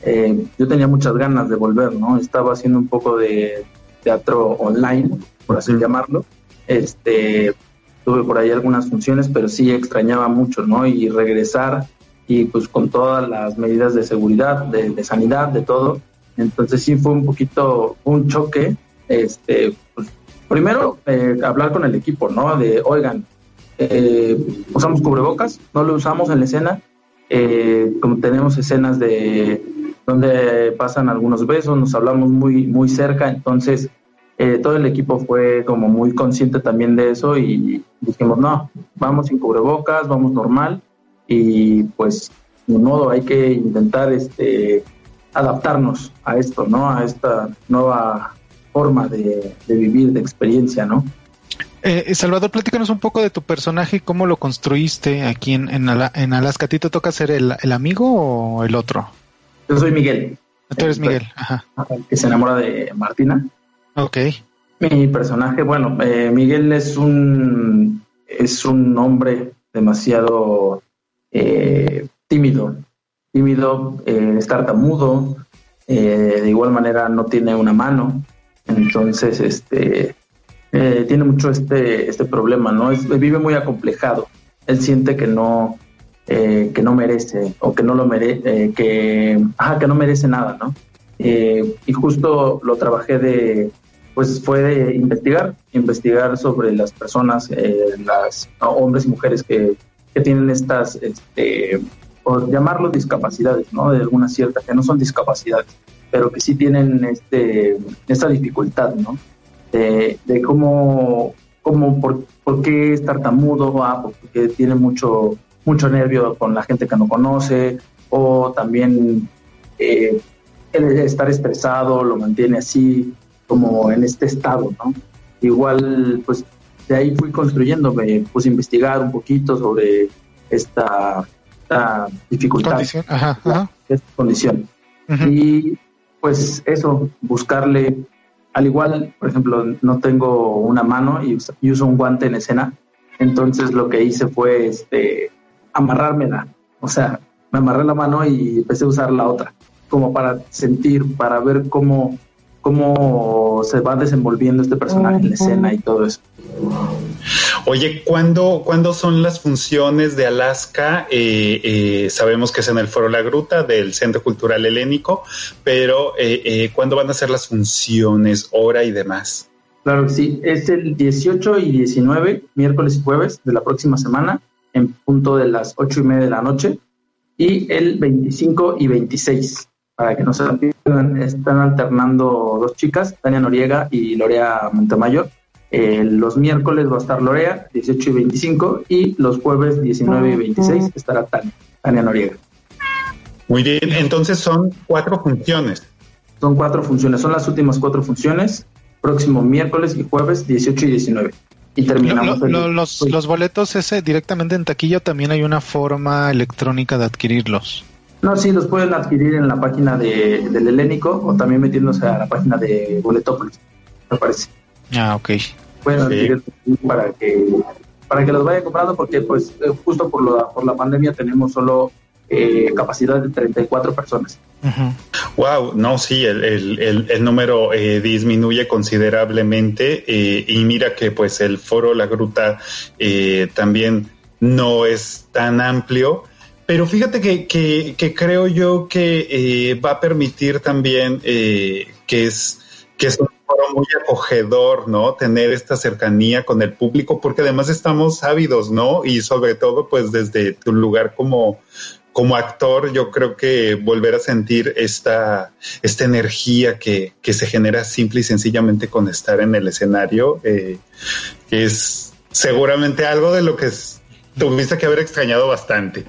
Eh, yo tenía muchas ganas de volver, ¿no? Estaba haciendo un poco de teatro online por así llamarlo. Este, tuve por ahí algunas funciones, pero sí extrañaba mucho, ¿no? Y regresar y pues con todas las medidas de seguridad, de, sanidad, de todo. Entonces sí fue un poquito un choque. Este, pues, primero eh, hablar con el equipo, ¿no? De, oigan, eh, usamos cubrebocas, no lo usamos en la escena, eh, como tenemos escenas de donde pasan algunos besos, nos hablamos muy, muy cerca, entonces eh, todo el equipo fue como muy consciente también de eso y dijimos, no, vamos sin cubrebocas, vamos normal y pues de modo hay que intentar este, adaptarnos a esto, ¿no? A esta nueva forma de, de vivir, de experiencia, ¿no? Eh, Salvador, platícanos un poco de tu personaje y cómo lo construiste aquí en, en, en Alaska. ¿A ti te toca ser el, el, amigo o el otro? Yo soy Miguel. Tú eres Miguel, ajá. Que se enamora de Martina. Ok. Mi personaje, bueno, eh, Miguel es un es un hombre demasiado eh, tímido, tímido, eh, es tartamudo, eh, de igual manera no tiene una mano, entonces este eh, tiene mucho este, este problema, ¿no? Es, vive muy acomplejado. Él siente que no, eh, que no merece o que no lo merece, que, ajá, que no merece nada, ¿no? y justo lo trabajé de, pues fue investigar, investigar sobre las personas, las hombres y mujeres que, que tienen estas, este, por llamarlo discapacidades, ¿no? De alguna cierta, que no son discapacidades, pero que sí tienen este, esta dificultad, ¿no? De, de cómo, cómo por, por, qué es tartamudo, ah, porque tiene mucho, mucho nervio con la gente que no conoce, o también eh, el estar estresado lo mantiene así, como en este estado, ¿no? Igual, pues de ahí fui construyéndome, puse a investigar un poquito sobre esta, dificultad, condición. Ajá, esta condición. Y pues eso, buscarle, al igual, por ejemplo, no tengo una mano y, uso un guante en escena, entonces lo que hice fue este, amarrármela, o sea, me amarré la mano y empecé a usar la otra, como para sentir, para ver cómo, cómo se va desenvolviendo este personaje en la escena y todo eso. Oye, ¿cuándo, ¿cuándo son las funciones de Alaska? Eh, eh, sabemos que es en el Foro La Gruta del Centro Cultural Helénico, pero eh, ¿cuándo van a ser las funciones, hora y demás? Claro que sí, es el 18 y 19, miércoles y jueves de la próxima semana, en punto de las 8 y media de la noche, y el 25 y 26, para que no se olviden, están alternando dos chicas, Tania Noriega y Lorea Montemayor eh, los miércoles va a estar Lorea, 18 y 25, y los jueves 19 y 26 estará Tania, Tania Noriega. Muy bien, entonces son cuatro funciones. Son cuatro funciones, son las últimas cuatro funciones, próximo miércoles y jueves 18 y 19. Y terminamos. los, los boletos ese directamente en taquilla también hay una forma electrónica de adquirirlos. No, sí, los pueden adquirir en la página de, del Helénico o también metiéndose a la página de Boletópolis, me parece. Ah, ok. Pueden para que para que los vayan comprando porque pues eh, justo por, lo, por la pandemia tenemos solo eh, capacidad de 34 personas. Wow, no, sí, el, el, el, número eh, disminuye considerablemente y mira que pues el foro La Gruta también no es tan amplio, pero fíjate que, que, creo yo que va a permitir también que es que es un foro muy acogedor, ¿no? Tener esta cercanía con el público, porque además estamos ávidos, ¿no? Y sobre todo, pues desde tu lugar como, como actor, yo creo que volver a sentir esta, esta energía que, que se genera simple y sencillamente con estar en el escenario, eh, es seguramente algo de lo que tuviste que haber extrañado bastante.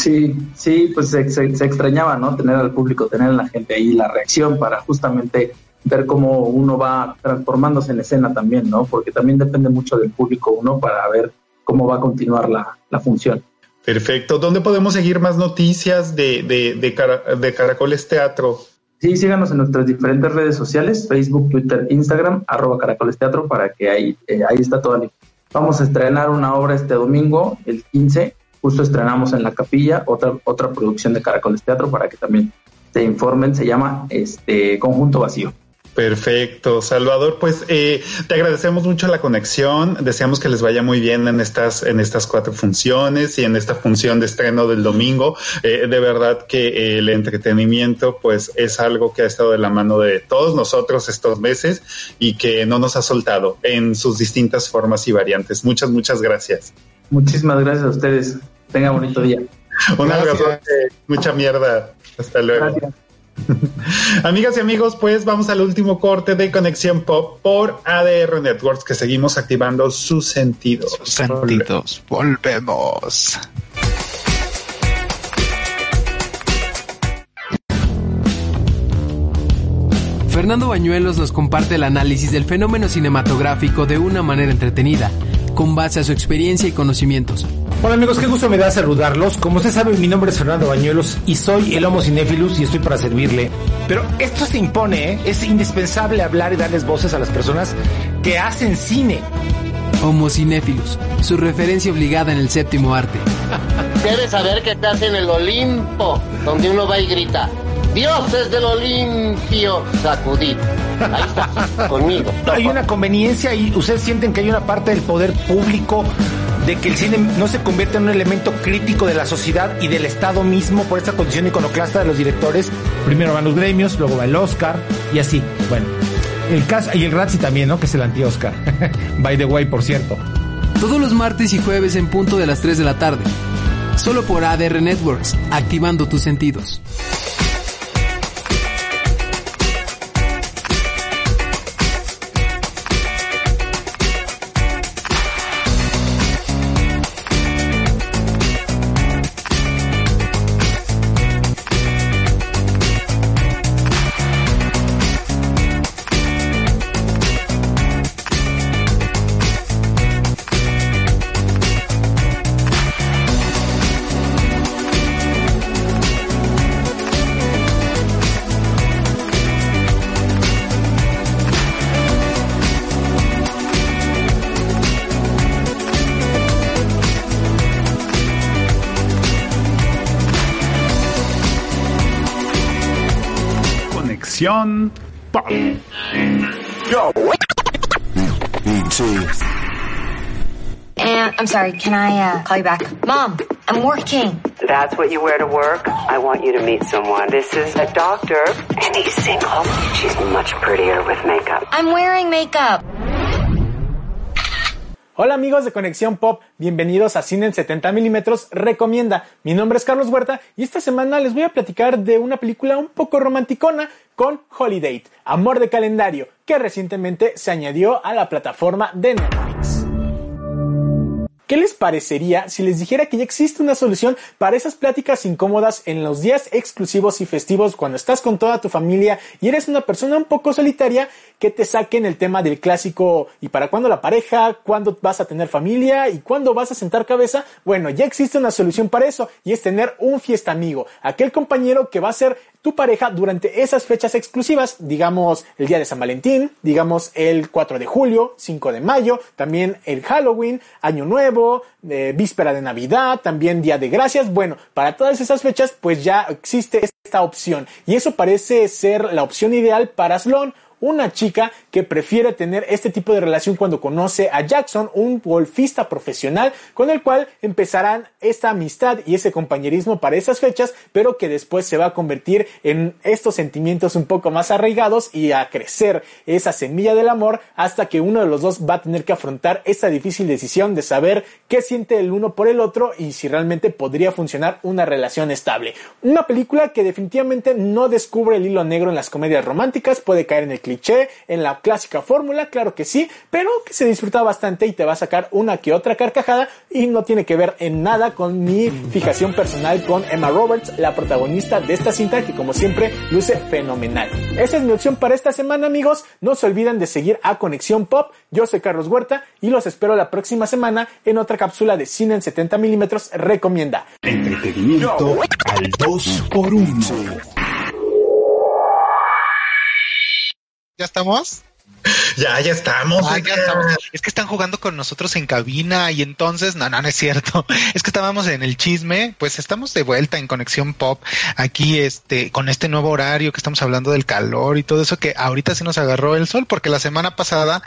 Sí, sí, pues se, se, extrañaba, ¿no? Tener al público, tener a la gente ahí, la reacción para justamente ver cómo uno va transformándose en escena también, ¿no? Porque también depende mucho del público uno para ver cómo va a continuar la, la función. Perfecto. ¿Dónde podemos seguir más noticias de, de, de, Caracoles Teatro? Sí, síganos en nuestras diferentes redes sociales, Facebook, Twitter, Instagram, arroba Caracoles Teatro, para que ahí, eh, ahí está todo. Vamos a estrenar una obra este domingo, el 15, justo estrenamos en La Capilla, otra, otra producción de Caracoles Teatro, para que también se informen, se llama este Conjunto Vacío. Perfecto, Salvador. Pues eh, te agradecemos mucho la conexión. Deseamos que les vaya muy bien en estas en estas cuatro funciones y en esta función de estreno del domingo. Eh, de verdad que el entretenimiento, pues, es algo que ha estado de la mano de todos nosotros estos meses y que no nos ha soltado en sus distintas formas y variantes. Muchas muchas gracias. Muchísimas gracias a ustedes. Tenga bonito día. Un abrazo. Mucha mierda. Hasta luego. Gracias. Amigas y amigos, pues vamos al último corte de Conexión Pop por ADR Networks, que seguimos activando sus sentidos. Sus sentidos. Volvemos. Fernando Bañuelos nos comparte el análisis del fenómeno cinematográfico de una manera entretenida, con base a su experiencia y conocimientos. Hola amigos, qué gusto me da saludarlos. Como usted sabe, mi nombre es Fernando Bañuelos y soy el Homo Cinéfilus y estoy para servirle. Pero esto se impone, ¿eh? es indispensable hablar y darles voces a las personas que hacen cine. Homo Cinéfilus, su referencia obligada en el séptimo arte. Debes saber que estás en el Olimpo, donde uno va y grita. Dioses del Olimpio, sacudid. Ahí está, conmigo. Hay una conveniencia y ustedes sienten que hay una parte del poder público de que el cine no se convierte en un elemento crítico de la sociedad y del Estado mismo por esta condición iconoclasta de los directores. Primero van los gremios, luego va el Oscar y así. Bueno, el caso y el Razzie también, ¿no? Que es el anti-Oscar. By the way, por cierto. Todos los martes y jueves en punto de las 3 de la tarde. Solo por ADR Networks, activando tus sentidos. Conexión Pop. And I'm sorry, can I uh, call you back? Mom, I'm working. That's what you wear to work? I want you to meet someone. This is a doctor, and he's single. She's much prettier with makeup. I'm wearing makeup. Hola amigos de Conexión Pop, bienvenidos a Cine en 70 milímetros Recomienda. Mi nombre es Carlos Huerta y esta semana les voy a platicar de una película un poco romanticona con Holiday, Amor de Calendario, que recientemente se añadió a la plataforma de Netflix. ¿Qué les parecería si les dijera que ya existe una solución para esas pláticas incómodas en los días exclusivos y festivos cuando estás con toda tu familia y eres una persona un poco solitaria que te saquen el tema del clásico y para cuándo la pareja, cuándo vas a tener familia y cuándo vas a sentar cabeza? Bueno, ya existe una solución para eso y es tener un fiesta amigo, aquel compañero que va a ser tu pareja durante esas fechas exclusivas, digamos el día de San Valentín, digamos el 4 de julio, 5 de mayo, también el Halloween, Año Nuevo, eh, víspera de Navidad, también Día de Gracias. Bueno, para todas esas fechas pues ya existe esta opción y eso parece ser la opción ideal para Sloan una chica que prefiere tener este tipo de relación cuando conoce a Jackson, un golfista profesional con el cual empezarán esta amistad y ese compañerismo para esas fechas, pero que después se va a convertir en estos sentimientos un poco más arraigados y a crecer esa semilla del amor hasta que uno de los dos va a tener que afrontar esa difícil decisión de saber qué siente el uno por el otro y si realmente podría funcionar una relación estable. Una película que definitivamente no descubre el hilo negro en las comedias románticas, puede caer en el en la clásica fórmula, claro que sí, pero que se disfruta bastante y te va a sacar una que otra carcajada y no tiene que ver en nada con mi fijación personal con Emma Roberts, la protagonista de esta cinta que como siempre luce fenomenal. Esa es mi opción para esta semana amigos, no se olviden de seguir a Conexión Pop, yo soy Carlos Huerta y los espero la próxima semana en otra cápsula de cine en 70 milímetros recomienda. Entretenimiento al 2 por 1 ¿Ya estamos? Ya, ya estamos. Ah, ya estamos. Es que están jugando con nosotros en cabina y entonces, no, no, no es cierto. Es que estábamos en el chisme, pues estamos de vuelta en Conexión Pop, aquí este, con este nuevo horario que estamos hablando del calor y todo eso que ahorita sí nos agarró el sol, porque la semana pasada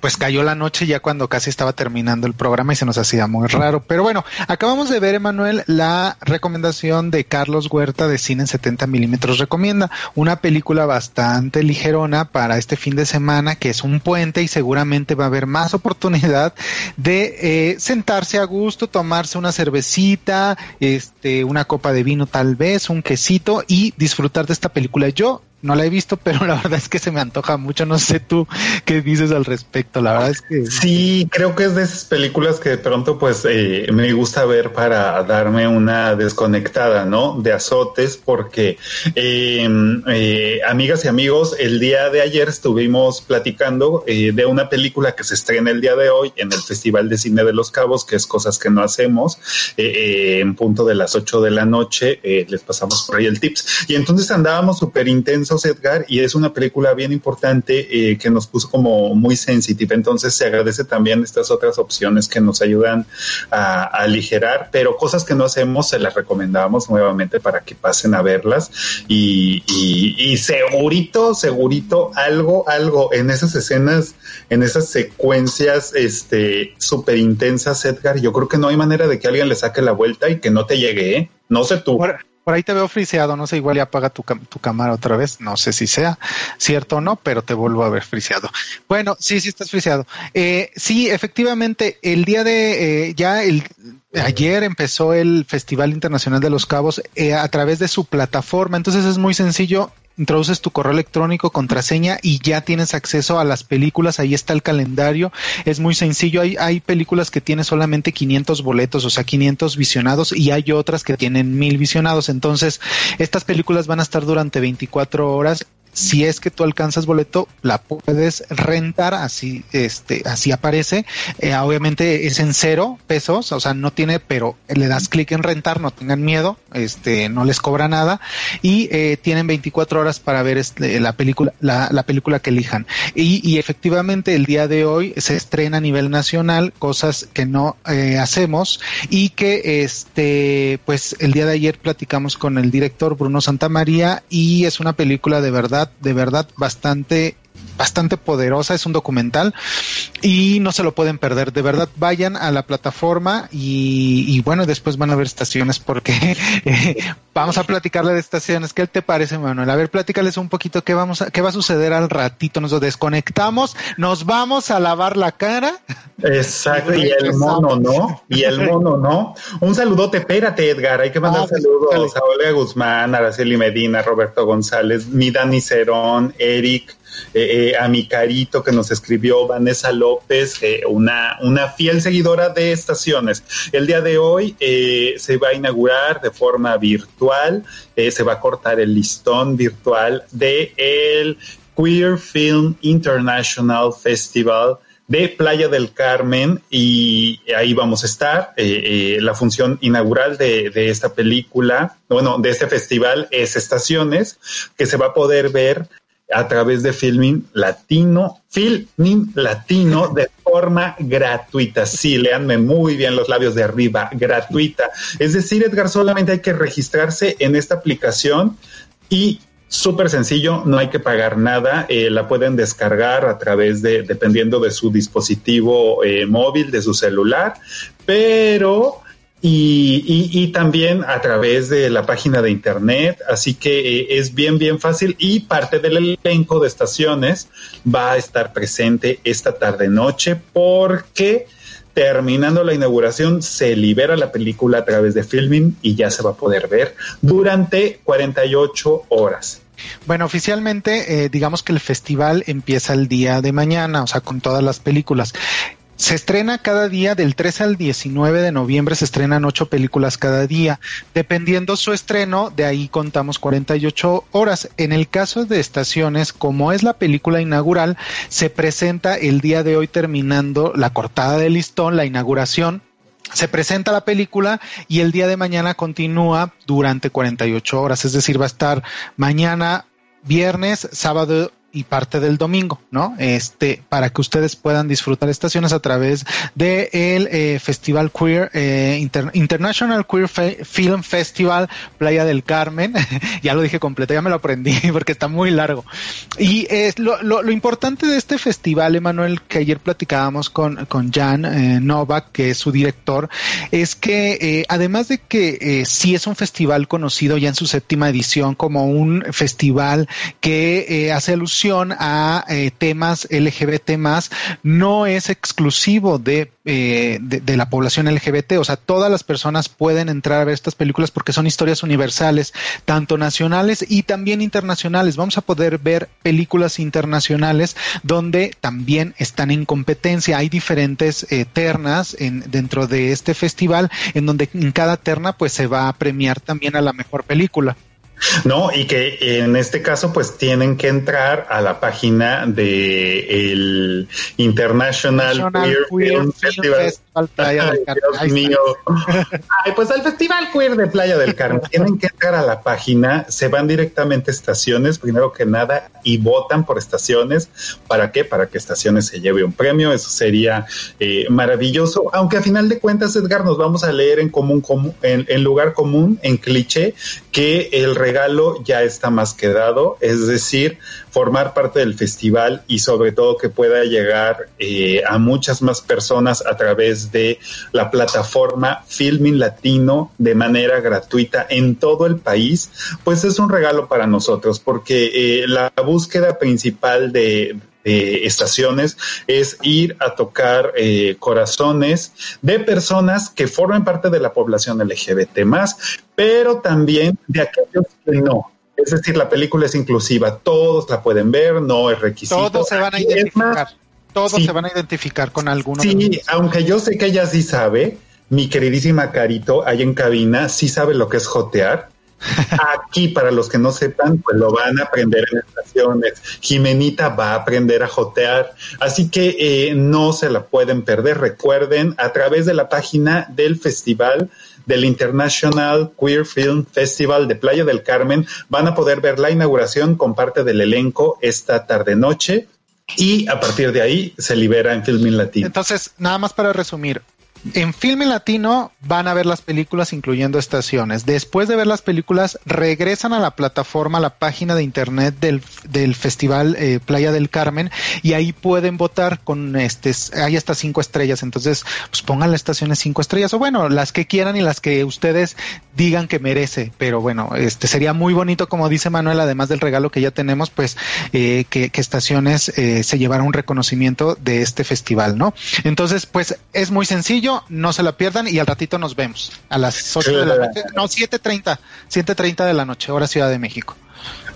pues cayó la noche ya cuando casi estaba terminando el programa y se nos hacía muy raro. Pero bueno, acabamos de ver, Emanuel, la recomendación de Carlos Huerta de Cine en 70 milímetros recomienda una película bastante ligerona para este fin de semana que es un puente y seguramente va a haber más oportunidad de eh, sentarse a gusto, tomarse una cervecita, este, una copa de vino tal vez, un quesito y disfrutar de esta película. Yo no la he visto, pero la verdad es que se me antoja mucho. No sé tú qué dices al respecto. La verdad es que sí, creo que es de esas películas que de pronto, pues, eh, me gusta ver para darme una desconectada, ¿no? De azotes, porque eh, eh, amigas y amigos, el día de ayer estuvimos platicando eh, de una película que se estrena el día de hoy en el Festival de Cine de los Cabos, que es cosas que no hacemos, eh, en punto de las 8 de la noche. les pasamos por ahí el tips. Y entonces andábamos súper intensos Edgar, y es una película bien importante eh, que nos puso como muy sensitive. Entonces se agradece también estas otras opciones que nos ayudan a, a aligerar, pero cosas que no hacemos se las recomendamos nuevamente para que pasen a verlas y, y, y segurito, segurito, algo, algo en esas escenas, en esas secuencias, este, súper intensas, Edgar, yo creo que no hay manera de que alguien le saque la vuelta y que no te llegue, ¿eh? No sé tú. Por ahí te veo friseado, no sé, igual ya apaga tu, tu, cámara otra vez, no sé si sea cierto o no, pero te vuelvo a ver friseado. Bueno, sí, sí estás friseado. Eh, sí, efectivamente, el día de, eh, ya el, ayer empezó el Festival Internacional de los Cabos eh, a través de su plataforma, entonces es muy sencillo, introduces tu correo electrónico, contraseña y ya tienes acceso a las películas, ahí está el calendario, es muy sencillo, hay, hay películas que tienen solamente 500 boletos, o sea, 500 visionados y hay otras que tienen 1000 visionados, entonces estas películas van a estar durante 24 horas si es que tú alcanzas boleto, la puedes rentar, así, este, así aparece. Eh, obviamente es en cero pesos, o sea, no tiene, pero le das clic en rentar, no tengan miedo, este, no les cobra nada y eh, tienen 24 horas para ver este, la película, la, la, película que elijan. Y, y, efectivamente el día de hoy se estrena a nivel nacional, cosas que no eh, hacemos y que, este, pues el día de ayer platicamos con el director Bruno Santamaría y es una película de verdad de verdad bastante bastante poderosa, es un documental y no se lo pueden perder. De verdad, vayan a la plataforma y, y bueno, después van a ver estaciones porque eh, vamos a platicarle de estaciones. ¿Qué te parece, Manuel? A ver, platícales un poquito qué vamos a, qué va a suceder al ratito. Nos desconectamos, nos vamos a lavar la cara. Exacto, y, y el mono, ¿no? Y el mono, ¿no? Un saludote, espérate, Edgar. Hay que mandar ah, saludos a Olga Guzmán, Araceli Medina, Roberto González, mi Dani Cerón, Eric, eh, a mi carito que nos escribió Vanessa López, eh, una, una fiel seguidora de estaciones. El día de hoy eh, se va a inaugurar de forma virtual, se va a cortar el listón virtual de el Queer Film International Festival de Playa del Carmen y ahí vamos a estar. Eh, eh, la función inaugural de, de, esta película, bueno, de este festival es Estaciones, que se va a poder ver a través de Filming Latino, Filming Latino de forma gratuita. Sí, leanme muy bien los labios de arriba, gratuita. Es decir, Edgar, solamente hay que registrarse en esta aplicación y Súper sencillo, no hay que pagar nada, eh, la pueden descargar a través de, dependiendo de su dispositivo eh, móvil, de su celular, pero y, y, y, también a través de la página de internet, así que eh, es bien, bien fácil y parte del elenco de estaciones va a estar presente esta tarde noche porque terminando la inauguración se libera la película a través de filming y ya se va a poder ver durante 48 horas. Bueno, oficialmente, eh, digamos que el festival empieza el día de mañana, o sea, con todas las películas. Se estrena cada día del 3 al 19 de noviembre, se estrenan ocho películas cada día. Dependiendo su estreno, de ahí contamos 48 horas. En el caso de estaciones, como es la película inaugural, se presenta el día de hoy terminando la cortada de listón, la inauguración, se presenta la película y el día de mañana continúa durante 48 horas, es decir, va a estar mañana, viernes, sábado y parte del domingo, ¿no? Este, para que ustedes puedan disfrutar estaciones a través de el eh, Festival Queer, eh, Inter International Queer Fe Film Festival Playa del Carmen. ya lo dije completo, ya me lo aprendí porque está muy largo. Y es lo, lo, importante de este festival, Emanuel, que ayer platicábamos con, con Jan eh, Novak, que es su director, es que eh, además de que eh, sí es un festival conocido ya en su séptima edición como un festival que hace alusión a eh, temas LGBT más no es exclusivo de, eh, de, de, la población LGBT, o sea, todas las personas pueden entrar a ver estas películas porque son historias universales, tanto nacionales y también internacionales. Vamos a poder ver películas internacionales donde también están en competencia. Hay diferentes eh, ternas en, dentro de este festival en donde en cada terna pues se va a premiar también a la mejor película. No, y que en este caso pues tienen que entrar a la página de el International Queer Film, Festival, Festival Playa del Carmen. Dios mío. Ay, pues al Festival Queer de Playa del Carmen tienen que entrar a la página, se van directamente a estaciones, primero que nada, y votan por estaciones. ¿Para qué? Para que estaciones se lleve un premio. Eso sería eh, maravilloso. Aunque a final de cuentas, Edgar, nos vamos a leer en común, común en, en lugar común, en cliché, que el regalo ya está más que dado, es decir, formar parte del festival y sobre todo que pueda llegar eh, a muchas más personas a través de la plataforma Filming Latino de manera gratuita en todo el país, pues es un regalo para nosotros porque eh, la búsqueda principal de, estaciones es ir a tocar eh, corazones de personas que formen parte de la población LGBT más, pero también de aquellos que no. Es decir, la película es inclusiva, todos la pueden ver, no es requisito. Todos se van a identificar. Todos sí. se van a identificar con alguno. Sí, aunque yo sé que ella sí sabe, mi queridísima Carito, ahí en cabina, sí sabe lo que es jotear. Aquí, para los que no sepan, pues lo van a aprender en estaciones. Jimenita va a aprender a jotear. Así que eh, no se la pueden perder. Recuerden, a través de la página del festival del International Queer Film Festival de Playa del Carmen, van a poder ver la inauguración con parte del elenco esta tarde-noche. Y a partir de ahí se libera en Filming Latino. Entonces, nada más para resumir. En Filme Latino van a ver las películas incluyendo estaciones. Después de ver las películas, regresan a la plataforma, a la página de internet del, del Festival eh, Playa del Carmen y ahí pueden votar con este, hay hasta cinco estrellas. Entonces, pues pongan las estaciones cinco estrellas o bueno, las que quieran y las que ustedes digan que merece. Pero bueno, este sería muy bonito, como dice Manuel, además del regalo que ya tenemos, pues eh, que, estaciones eh, se llevara un reconocimiento de este festival, ¿no? Entonces, pues es muy sencillo, no se la pierdan y al ratito nos vemos a las 8 de la noche, no, 7.30, 7.30 de la noche, hora Ciudad de México.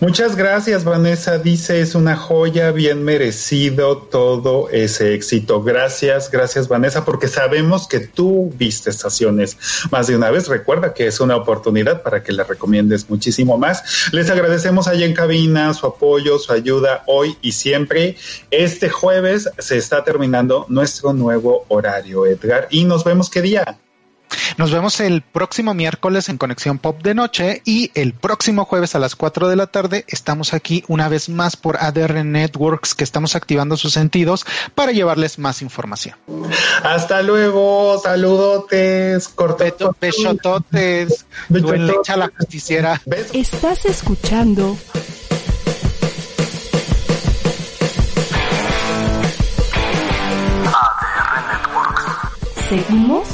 Muchas gracias, Vanessa. Dice, es una joya, bien merecido todo ese éxito. Gracias, gracias, Vanessa, porque sabemos que tú viste estaciones más de una vez. Recuerda que es una oportunidad para que la recomiendes muchísimo más. Les agradecemos allá en cabina su apoyo, su ayuda hoy y siempre. Este jueves se está terminando nuestro nuevo horario, Edgar, y nos vemos qué día. Nos vemos el próximo miércoles en Conexión Pop de Noche y el próximo jueves a las 4 de la tarde estamos aquí una vez más por ADR Networks que estamos activando sus sentidos para llevarles más información. Hasta luego, saludotes, cortatos. Besototes, duelecha la justiciera. Estás escuchando Seguimos